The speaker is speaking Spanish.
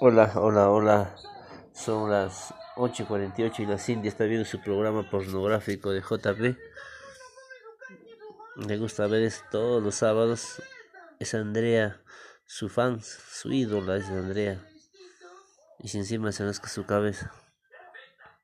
Hola, hola, hola. Son las 8.48 y la Cindy está viendo su programa pornográfico de JP. Le gusta ver todos los sábados. Es Andrea, su fan, su ídola es Andrea. Y si encima se que su cabeza.